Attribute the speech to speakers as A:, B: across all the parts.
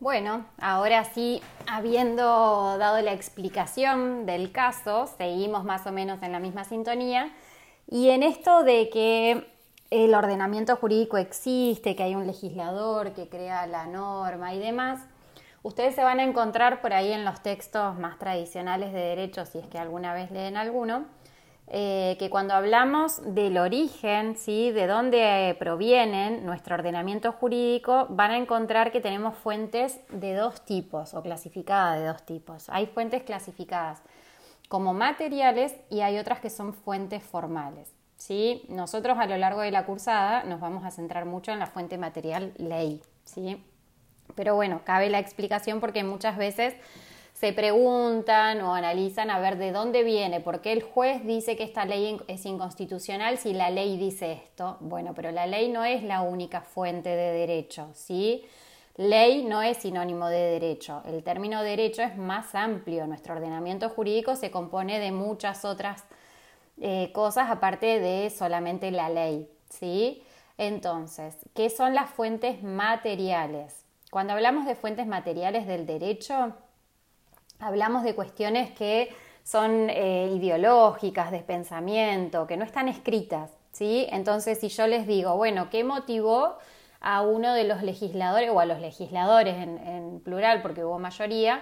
A: Bueno, ahora sí, habiendo dado la explicación del caso, seguimos más o menos en la misma sintonía. Y en esto de que el ordenamiento jurídico existe, que hay un legislador que crea la norma y demás, ustedes se van a encontrar por ahí en los textos más tradicionales de derecho, si es que alguna vez leen alguno, eh, que cuando hablamos del origen, ¿sí? de dónde provienen nuestro ordenamiento jurídico, van a encontrar que tenemos fuentes de dos tipos o clasificadas de dos tipos. Hay fuentes clasificadas como materiales y hay otras que son fuentes formales. ¿sí? Nosotros a lo largo de la cursada nos vamos a centrar mucho en la fuente material ley. ¿sí? Pero bueno, cabe la explicación porque muchas veces se preguntan o analizan a ver de dónde viene, por qué el juez dice que esta ley es inconstitucional si la ley dice esto. Bueno, pero la ley no es la única fuente de derecho, ¿sí? Ley no es sinónimo de derecho. El término derecho es más amplio. Nuestro ordenamiento jurídico se compone de muchas otras eh, cosas aparte de solamente la ley, ¿sí? Entonces, ¿qué son las fuentes materiales? Cuando hablamos de fuentes materiales del derecho, hablamos de cuestiones que son eh, ideológicas, de pensamiento, que no están escritas, ¿sí? Entonces, si yo les digo, bueno, ¿qué motivó a uno de los legisladores, o a los legisladores en, en plural, porque hubo mayoría,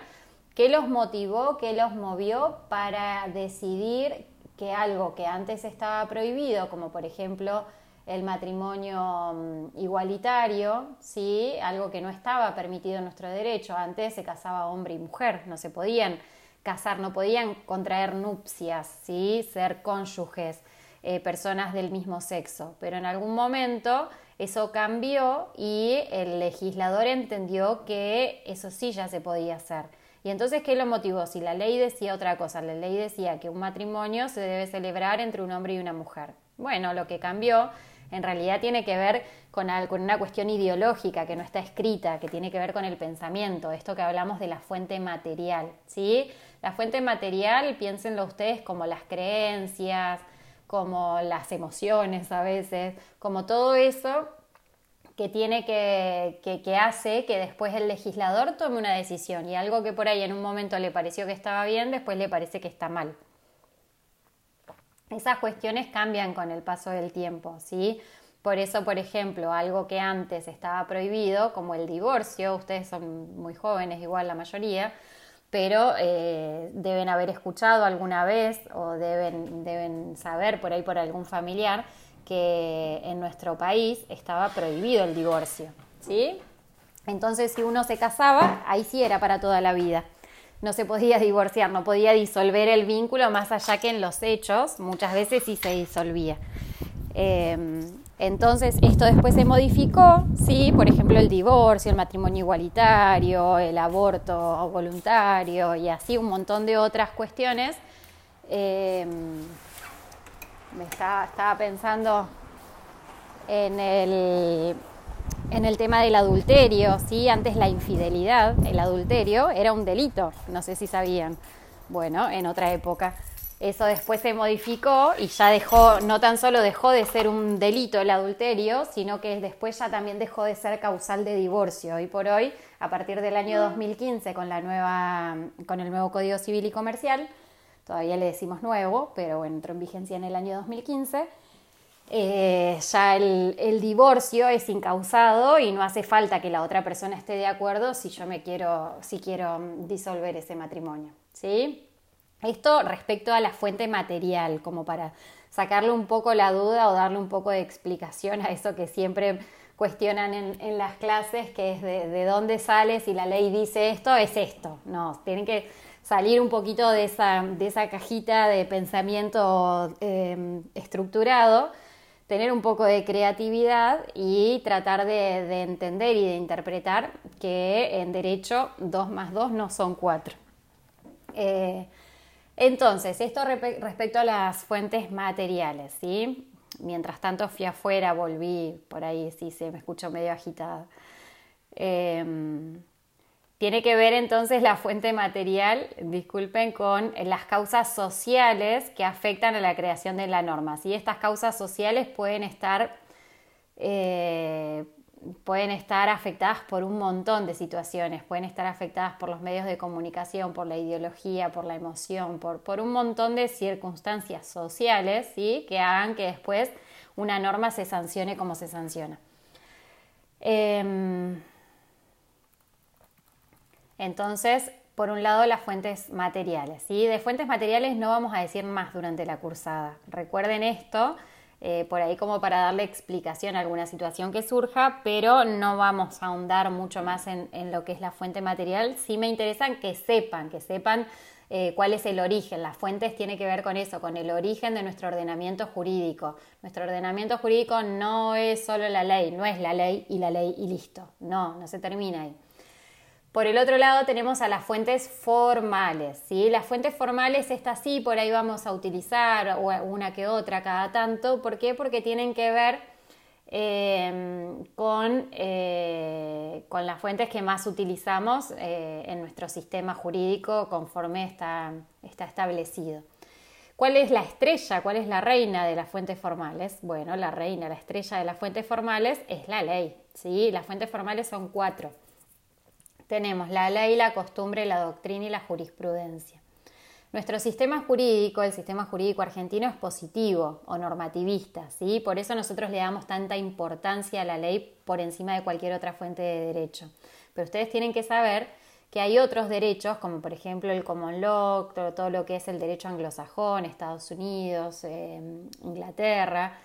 A: qué los motivó, qué los movió para decidir que algo que antes estaba prohibido, como por ejemplo el matrimonio mm, igualitario, ¿sí? algo que no estaba permitido en nuestro derecho. Antes se casaba hombre y mujer, no se podían casar, no podían contraer nupcias, ¿sí? ser cónyuges, eh, personas del mismo sexo. Pero en algún momento eso cambió y el legislador entendió que eso sí ya se podía hacer. Y entonces, ¿qué lo motivó? Si la ley decía otra cosa, la ley decía que un matrimonio se debe celebrar entre un hombre y una mujer. Bueno, lo que cambió en realidad tiene que ver con, una cuestión ideológica que no está escrita, que tiene que ver con el pensamiento, esto que hablamos de la fuente material, ¿sí? La fuente material, piénsenlo ustedes como las creencias, como las emociones a veces, como todo eso que tiene que, que, que, hace que después el legislador tome una decisión y algo que por ahí en un momento le pareció que estaba bien, después le parece que está mal esas cuestiones cambian con el paso del tiempo, ¿sí? Por eso, por ejemplo, algo que antes estaba prohibido, como el divorcio, ustedes son muy jóvenes, igual la mayoría, pero eh, deben haber escuchado alguna vez o deben, deben saber por ahí por algún familiar que en nuestro país estaba prohibido el divorcio, ¿sí? Entonces, si uno se casaba, ahí sí era para toda la vida no se podía divorciar, no podía disolver el vínculo más allá que en los hechos, muchas veces sí se disolvía. Em, entonces, esto después se modificó, sí, por ejemplo, el divorcio, el matrimonio igualitario, el aborto voluntario y así un montón de otras cuestiones. Em, me estaba pensando en el en el tema del adulterio, ¿sí? Antes la infidelidad, el adulterio, era un delito, no sé si sabían. Bueno, en otra época. Eso después se modificó y ya dejó, no tan solo dejó de ser un delito el adulterio, sino que después ya también dejó de ser causal de divorcio. Hoy por hoy, a partir del año 2015, con, la nueva, con el nuevo Código Civil y Comercial, todavía le decimos nuevo, pero bueno, entró en vigencia en el año 2015, eh, ya el, divorcio es incausado y no hace falta que la otra persona esté de acuerdo si yo me quiero, si quiero disolver ese matrimonio. ¿sí? Esto respecto a la fuente material, como para sacarle un poco la duda o darle un poco de explicación a eso que siempre cuestionan en, las clases, que es de, dónde sale, si la ley dice esto, es esto. No, tienen que salir un poquito de esa, de esa cajita de pensamiento eh, estructurado tener un poco de creatividad y tratar de, entender y de interpretar que en derecho 2 más 2 no son 4. Eh, entonces, esto respecto a las fuentes materiales, ¿sí? Mientras tanto fui afuera, volví, por ahí sí se me escuchó medio agitada. Eh, tiene que ver entonces la fuente material, disculpen, con las causas sociales que afectan a la creación de la norma. Y estas causas sociales pueden estar, eh, pueden estar afectadas por un montón de situaciones, pueden estar afectadas por los medios de comunicación, por la ideología, por la emoción, por, por un montón de circunstancias sociales ¿sí? que hagan que después una norma se sancione como se sanciona. Em, entonces, por un lado, las fuentes materiales. ¿sí? De fuentes materiales no vamos a decir más durante la cursada. Recuerden esto, eh, por ahí como para darle explicación a alguna situación que surja, pero no vamos a ahondar mucho más en, lo que es la fuente material. Sí me interesan que sepan, que sepan eh, cuál es el origen. Las fuentes tiene que ver con eso, con el origen de nuestro ordenamiento jurídico. Nuestro ordenamiento jurídico no es solo la ley, no es la ley y la ley y listo. No, no se termina ahí. Por el otro lado tenemos a las fuentes formales, ¿sí? Las fuentes formales, estas sí, por ahí vamos a utilizar una que otra cada tanto. ¿Por qué? Porque tienen que ver eh, con, eh, con, las fuentes que más utilizamos eh, en nuestro sistema jurídico conforme está, está establecido. ¿Cuál es la estrella? ¿Cuál es la reina de las fuentes formales? Bueno, la reina, la estrella de las fuentes formales es la ley. ¿sí? Las fuentes formales son cuatro tenemos la ley, la costumbre, la doctrina y la jurisprudencia. Nuestro sistema jurídico, el sistema jurídico argentino, es positivo o normativista, ¿sí? Por eso nosotros le damos tanta importancia a la ley por encima de cualquier otra fuente de derecho. Pero ustedes tienen que saber que hay otros derechos, como por ejemplo el common law, todo, lo que es el derecho anglosajón, Estados Unidos, eh, Inglaterra,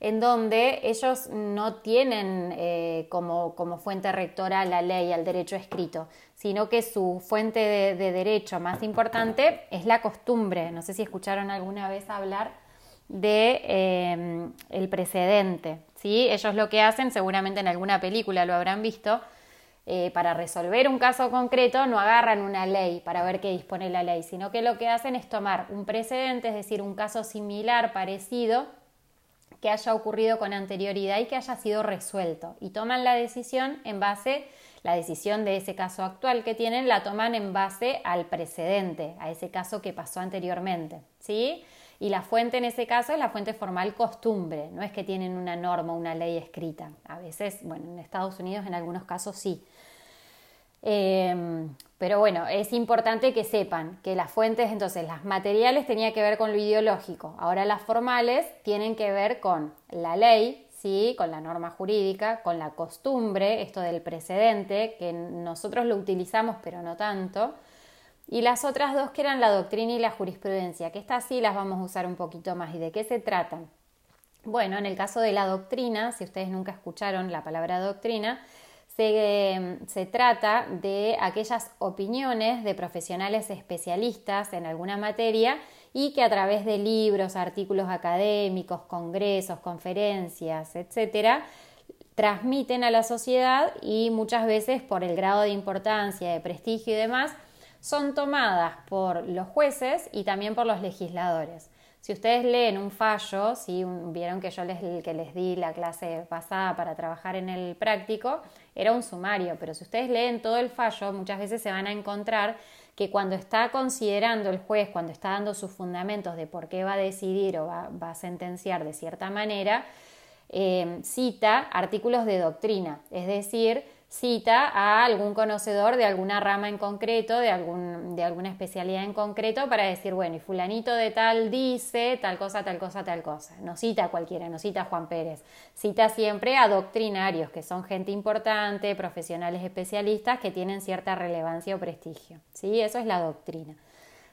A: en donde ellos no tienen eh, como, fuente rectora la ley, el derecho escrito, sino que su fuente de, derecho más importante es la costumbre. No sé si escucharon alguna vez hablar de eh, el precedente. ¿sí? Ellos lo que hacen, seguramente en alguna película lo habrán visto, eh, para resolver un caso concreto no agarran una ley para ver qué dispone la ley, sino que lo que hacen es tomar un precedente, es decir, un caso similar, parecido, que haya ocurrido con anterioridad y que haya sido resuelto. Y toman la decisión en base, la decisión de ese caso actual que tienen, la toman en base al precedente, a ese caso que pasó anteriormente. ¿sí? Y la fuente en ese caso es la fuente formal costumbre, no es que tienen una norma, una ley escrita. A veces, bueno, en Estados Unidos en algunos casos sí. Em, pero bueno, es importante que sepan que las fuentes, entonces las materiales tenían que ver con lo ideológico, ahora las formales tienen que ver con la ley, ¿sí? con la norma jurídica, con la costumbre, esto del precedente, que nosotros lo utilizamos pero no tanto, y las otras dos que eran la doctrina y la jurisprudencia, que estas sí las vamos a usar un poquito más. ¿Y de qué se tratan? Bueno, en el caso de la doctrina, si ustedes nunca escucharon la palabra doctrina, se, trata de aquellas opiniones de profesionales especialistas en alguna materia y que a través de libros, artículos académicos, congresos, conferencias, etcétera, transmiten a la sociedad y muchas veces por el grado de importancia, de prestigio y demás, son tomadas por los jueces y también por los legisladores. Si ustedes leen un fallo, si vieron que yo les, que les di la clase pasada para trabajar en el práctico, era un sumario, pero si ustedes leen todo el fallo, muchas veces se van a encontrar que cuando está considerando el juez, cuando está dando sus fundamentos de por qué va a decidir o va, a sentenciar de cierta manera, eh, cita artículos de doctrina, es decir, cita a algún conocedor de alguna rama en concreto, de, algún, de alguna especialidad en concreto, para decir, bueno, y fulanito de tal dice tal cosa, tal cosa, tal cosa. No cita a cualquiera, no cita a Juan Pérez. Cita siempre a doctrinarios, que son gente importante, profesionales especialistas que tienen cierta relevancia o prestigio. ¿sí? Eso es la doctrina.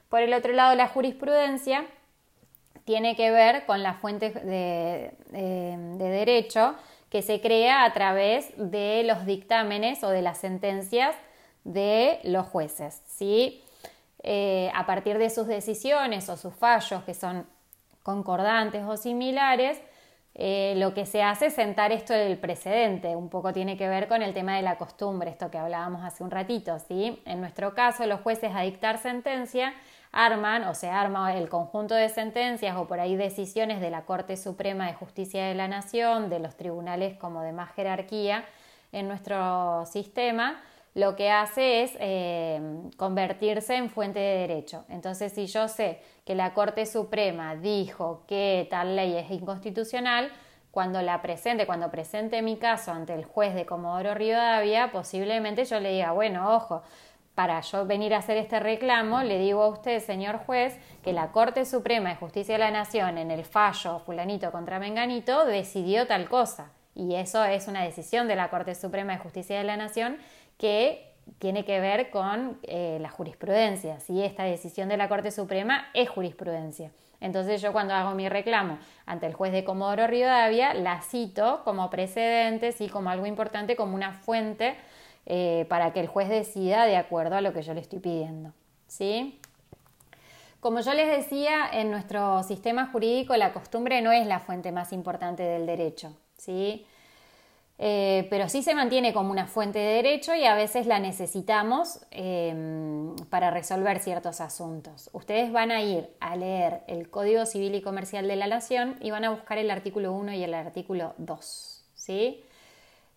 A: Por el otro lado, la jurisprudencia tiene que ver con las fuentes de, de derecho, que se crea a través de los dictámenes o de las sentencias de los jueces. ¿sí? Eh, a partir de sus decisiones o sus fallos que son concordantes o similares, eh, lo que se hace es sentar esto del precedente, un poco tiene que ver con el tema de la costumbre, esto que hablábamos hace un ratito, ¿sí? En nuestro caso, los jueces a dictar sentencia arman o se arma el conjunto de sentencias o por ahí decisiones de la Corte Suprema de Justicia de la Nación, de los tribunales como de más jerarquía en nuestro sistema, lo que hace es eh, convertirse en fuente de derecho. Entonces, si yo sé que la Corte Suprema dijo que tal ley es inconstitucional, cuando la presente, cuando presente mi caso ante el juez de Comodoro Rivadavia, posiblemente yo le diga, bueno, ojo, para yo venir a hacer este reclamo, le digo a usted, señor juez, que la Corte Suprema de Justicia de la Nación en el fallo fulanito contra menganito decidió tal cosa. Y eso es una decisión de la Corte Suprema de Justicia de la Nación que tiene que ver con eh, la jurisprudencia. Si esta decisión de la Corte Suprema es jurisprudencia. Entonces yo cuando hago mi reclamo ante el juez de Comodoro Rivadavia, la cito como precedente, y como algo importante, como una fuente eh, para que el juez decida de acuerdo a lo que yo le estoy pidiendo. ¿sí? Como yo les decía, en nuestro sistema jurídico la costumbre no es la fuente más importante del derecho. ¿sí? Eh, pero sí se mantiene como una fuente de derecho y a veces la necesitamos em, para resolver ciertos asuntos. Ustedes van a ir a leer el Código Civil y Comercial de la Nación y van a buscar el artículo 1 y el artículo 2. ¿sí?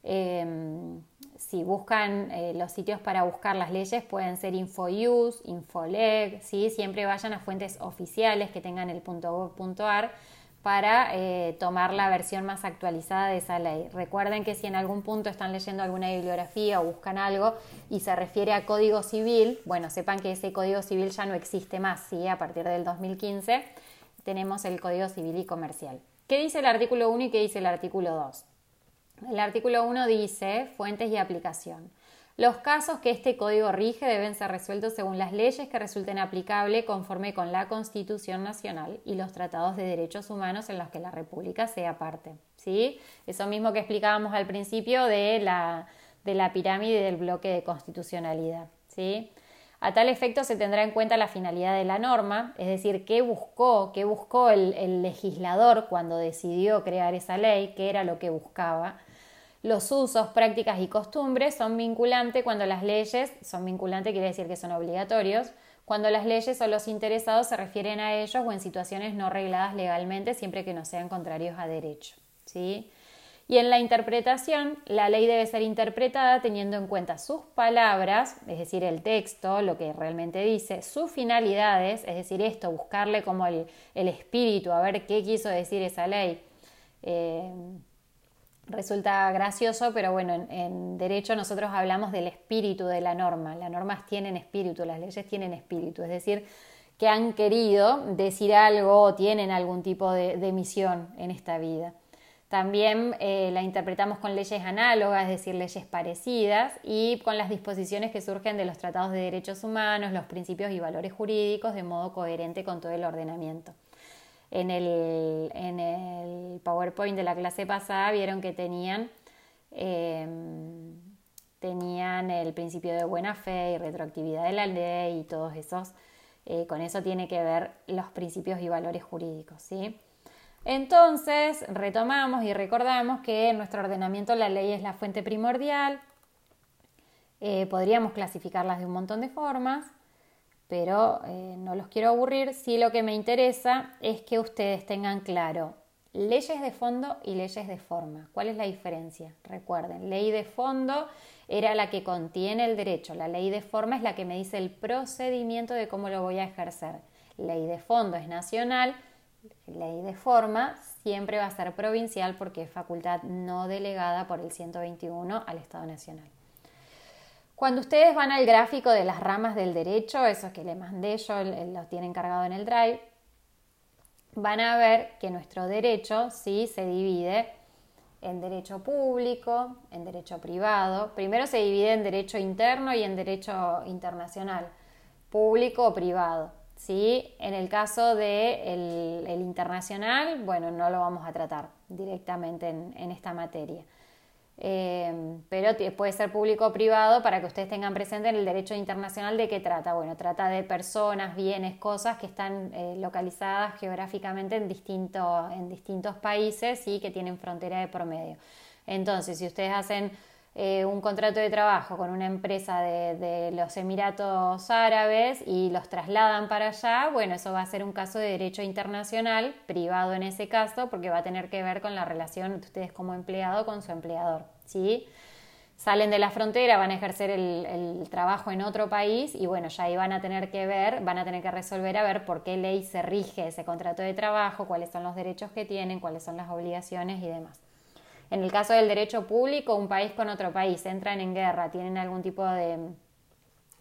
A: Em, si buscan eh, los sitios para buscar las leyes pueden ser InfoUse, Infoleg, ¿sí? siempre vayan a fuentes oficiales que tengan el .gov.ar para eh, tomar la versión más actualizada de esa ley. Recuerden que si en algún punto están leyendo alguna bibliografía o buscan algo y se refiere a código civil, bueno, sepan que ese código civil ya no existe más, ¿sí? A partir del 2015 tenemos el código civil y comercial. ¿Qué dice el artículo 1 y qué dice el artículo 2? El artículo 1 dice fuentes y aplicación. Los casos que este código rige deben ser resueltos según las leyes que resulten aplicables conforme con la Constitución Nacional y los tratados de derechos humanos en los que la República sea parte. ¿sí? Eso mismo que explicábamos al principio de la, de la pirámide del bloque de constitucionalidad. ¿sí? A tal efecto se tendrá en cuenta la finalidad de la norma, es decir, qué buscó, qué buscó el, el legislador cuando decidió crear esa ley, qué era lo que buscaba los usos, prácticas y costumbres son vinculantes cuando las leyes, son vinculantes quiere decir que son obligatorios, cuando las leyes o los interesados se refieren a ellos o en situaciones no regladas legalmente siempre que no sean contrarios a derecho. ¿sí? Y en la interpretación, la ley debe ser interpretada teniendo en cuenta sus palabras, es decir, el texto, lo que realmente dice, sus finalidades, es decir, esto, buscarle como el, espíritu, a ver qué quiso decir esa ley. Eh, resulta gracioso, pero bueno, en, derecho nosotros hablamos del espíritu de la norma. Las normas tienen espíritu, las leyes tienen espíritu, es decir, que han querido decir algo o tienen algún tipo de, misión en esta vida. También eh, la interpretamos con leyes análogas, es decir, leyes parecidas, y con las disposiciones que surgen de los tratados de derechos humanos, los principios y valores jurídicos, de modo coherente con todo el ordenamiento en el, en el PowerPoint de la clase pasada vieron que tenían, em, tenían el principio de buena fe y retroactividad de la ley y todos esos, eh, con eso tiene que ver los principios y valores jurídicos. ¿sí? Entonces, retomamos y recordamos que en nuestro ordenamiento la ley es la fuente primordial, eh, podríamos clasificarlas de un montón de formas, pero eh, no los quiero aburrir. Sí lo que me interesa es que ustedes tengan claro leyes de fondo y leyes de forma. ¿Cuál es la diferencia? Recuerden, ley de fondo era la que contiene el derecho, la ley de forma es la que me dice el procedimiento de cómo lo voy a ejercer. Ley de fondo es nacional, ley de forma siempre va a ser provincial porque es facultad no delegada por el 121 al Estado Nacional. Cuando ustedes van al gráfico de las ramas del derecho, esos que le mandé yo, los tienen cargado en el drive, van a ver que nuestro derecho sí se divide en derecho público, en derecho privado. Primero se divide en derecho interno y en derecho internacional, público o privado. ¿sí? En el caso del de internacional, bueno, no lo vamos a tratar directamente en esta materia. Eh, pero puede ser público o privado para que ustedes tengan presente en el derecho internacional de qué trata. Bueno, trata de personas, bienes, cosas que están eh, localizadas geográficamente en, en distintos países y que tienen frontera de promedio. Entonces, si ustedes hacen eh, un contrato de trabajo con una empresa de, los Emiratos Árabes y los trasladan para allá, bueno, eso va a ser un caso de derecho internacional, privado en ese caso, porque va a tener que ver con la relación de ustedes como empleado con su empleador, ¿sí? salen de la frontera, van a ejercer el, trabajo en otro país y bueno, ya ahí van a tener que ver, van a tener que resolver a ver por qué ley se rige ese contrato de trabajo, cuáles son los derechos que tienen, cuáles son las obligaciones y demás. En el caso del derecho público, un país con otro país entran en guerra, tienen algún tipo de,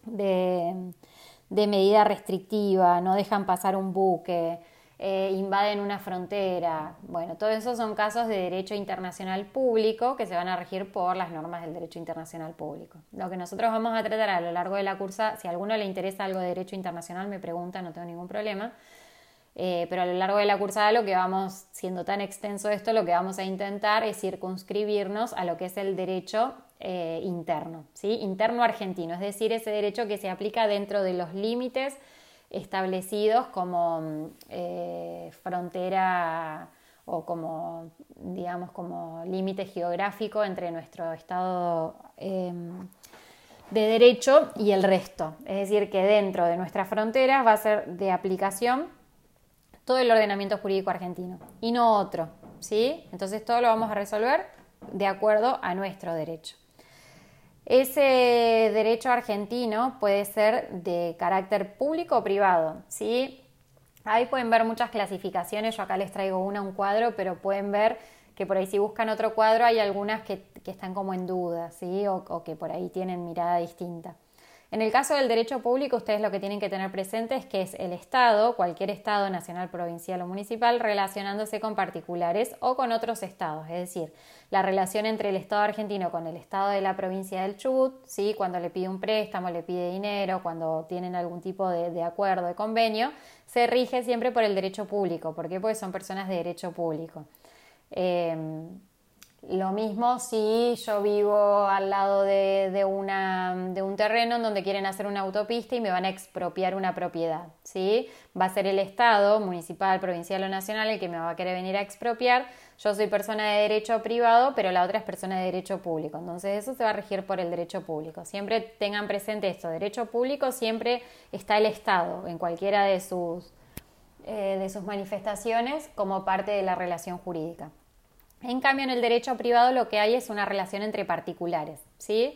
A: de, medida restrictiva, no dejan pasar un buque, eh, invaden una frontera. Bueno, todo eso son casos de derecho internacional público que se van a regir por las normas del derecho internacional público. Lo que nosotros vamos a tratar a lo largo de la cursa, si a alguno le interesa algo de derecho internacional, me pregunta, no tengo ningún problema. Eh, pero a lo largo de la cursada lo que vamos, siendo tan extenso esto, lo que vamos a intentar es circunscribirnos a lo que es el derecho eh, interno, ¿sí? interno argentino, es decir, ese derecho que se aplica dentro de los límites establecidos como eh, frontera o como, digamos, como límite geográfico entre nuestro estado em, de derecho y el resto. Es decir, que dentro de nuestras fronteras va a ser de aplicación todo el ordenamiento jurídico argentino y no otro, ¿sí? Entonces todo lo vamos a resolver de acuerdo a nuestro derecho. Ese derecho argentino puede ser de carácter público o privado, ¿sí? Ahí pueden ver muchas clasificaciones, yo acá les traigo una, un cuadro, pero pueden ver que por ahí si buscan otro cuadro hay algunas que, están como en duda, ¿sí? o que por ahí tienen mirada distinta. En el caso del derecho público, ustedes lo que tienen que tener presente es que es el Estado, cualquier Estado nacional, provincial o municipal, relacionándose con particulares o con otros estados. Es decir, la relación entre el Estado argentino con el Estado de la provincia del Chubut, ¿sí? cuando le pide un préstamo, le pide dinero, cuando tienen algún tipo de, acuerdo, de convenio, se rige siempre por el derecho público. ¿Por qué? Porque son personas de derecho público. Eh, lo mismo si yo vivo al lado de, una, de, un terreno en donde quieren hacer una autopista y me van a expropiar una propiedad. ¿sí? Va a ser el Estado, municipal, provincial o nacional, el que me va a querer venir a expropiar. Yo soy persona de derecho privado, pero la otra es persona de derecho público. Entonces eso se va a regir por el derecho público. Siempre tengan presente esto, derecho público siempre está el Estado en cualquiera de sus, eh, de sus manifestaciones como parte de la relación jurídica. En cambio, en el derecho privado lo que hay es una relación entre particulares, ¿sí?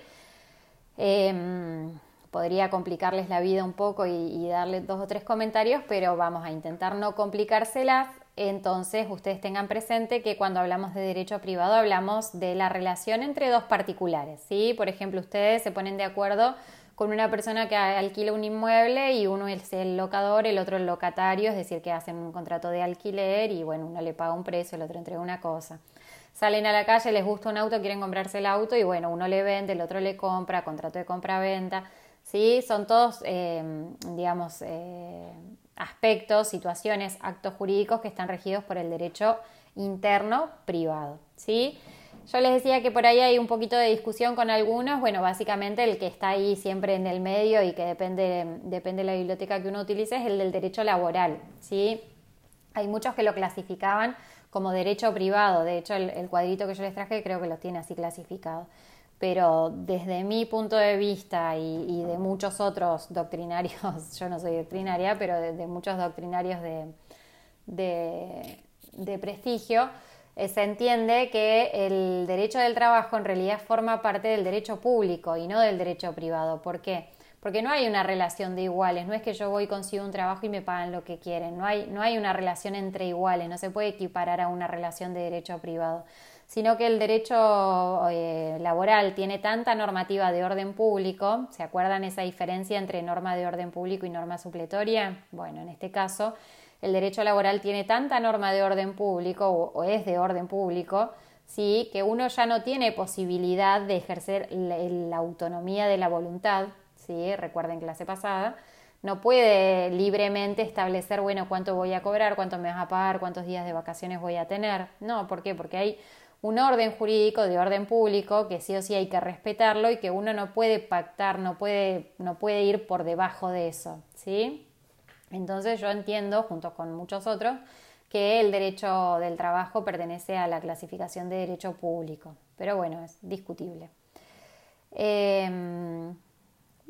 A: Em, podría complicarles la vida un poco y, darles dos o tres comentarios, pero vamos a intentar no complicárselas. Entonces, ustedes tengan presente que cuando hablamos de derecho privado hablamos de la relación entre dos particulares, ¿sí? Por ejemplo, ustedes se ponen de acuerdo con una persona que alquila un inmueble y uno es el locador, el otro el locatario, es decir, que hacen un contrato de alquiler y bueno, uno le paga un precio, el otro entrega una cosa. Salen a la calle, les gusta un auto, quieren comprarse el auto y bueno, uno le vende, el otro le compra, contrato de compra-venta. ¿sí? Son todos, eh, digamos, eh, aspectos, situaciones, actos jurídicos que están regidos por el derecho interno privado. ¿sí? Yo les decía que por ahí hay un poquito de discusión con algunos, bueno, básicamente el que está ahí siempre en el medio y que depende, depende de la biblioteca que uno utilice es el del derecho laboral, ¿sí? Hay muchos que lo clasificaban como derecho privado, de hecho el, cuadrito que yo les traje creo que lo tiene así clasificado, pero desde mi punto de vista y, de muchos otros doctrinarios, yo no soy doctrinaria, pero de, muchos doctrinarios de, de prestigio, eh, se entiende que el derecho del trabajo en realidad forma parte del derecho público y no del derecho privado. ¿Por qué? Porque no hay una relación de iguales, no es que yo voy, consigo un trabajo y me pagan lo que quieren, no hay, no hay una relación entre iguales, no se puede equiparar a una relación de derecho privado, sino que el derecho eh, laboral tiene tanta normativa de orden público, ¿se acuerdan esa diferencia entre norma de orden público y norma supletoria? Bueno, en este caso el derecho laboral tiene tanta norma de orden público o, es de orden público, ¿sí? que uno ya no tiene posibilidad de ejercer la, autonomía de la voluntad, recuerden clase pasada, no puede libremente establecer, bueno, cuánto voy a cobrar, cuánto me vas a pagar, cuántos días de vacaciones voy a tener. No, ¿por qué? Porque hay un orden jurídico de orden público que sí o sí hay que respetarlo y que uno no puede pactar, no puede, no puede ir por debajo de eso, ¿sí? Entonces yo entiendo, junto con muchos otros, que el derecho del trabajo pertenece a la clasificación de derecho público, pero bueno, es discutible. Em,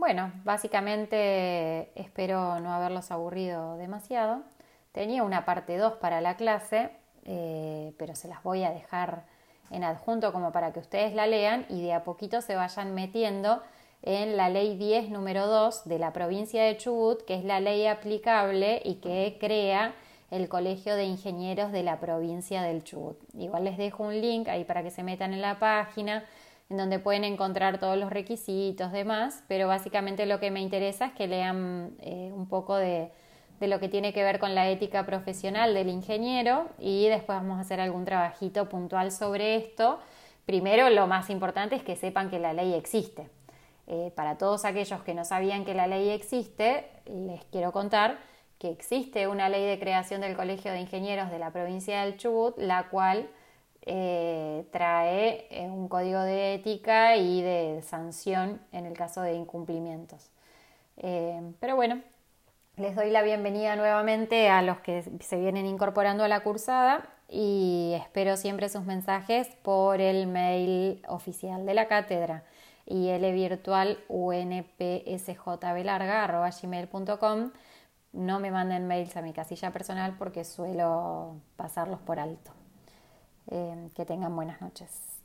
A: bueno, básicamente espero no haberlos aburrido demasiado. Tenía una parte 2 para la clase, eh, pero se las voy a dejar en adjunto como para que ustedes la lean y de a poquito se vayan metiendo en la ley 10 número 2 de la provincia de Chubut, que es la ley aplicable y que crea el Colegio de Ingenieros de la provincia del Chubut. Igual les dejo un link ahí para que se metan en la página, en donde pueden encontrar todos los requisitos, demás, pero básicamente lo que me interesa es que lean eh, un poco de, de lo que tiene que ver con la ética profesional del ingeniero y después vamos a hacer algún trabajito puntual sobre esto. Primero, lo más importante es que sepan que la ley existe. Eh, para todos aquellos que no sabían que la ley existe, les quiero contar que existe una ley de creación del Colegio de Ingenieros de la provincia del Chubut, la cual eh, trae eh, un código de ética y de sanción en el caso de incumplimientos. pero bueno, les doy la bienvenida nuevamente a los que se vienen incorporando a la cursada y espero siempre sus mensajes por el mail oficial de la cátedra y virtual unpsjbelarga.gmail.com. No me manden mails a mi casilla personal porque suelo pasarlos por alto. Eh, que tengan buenas noches.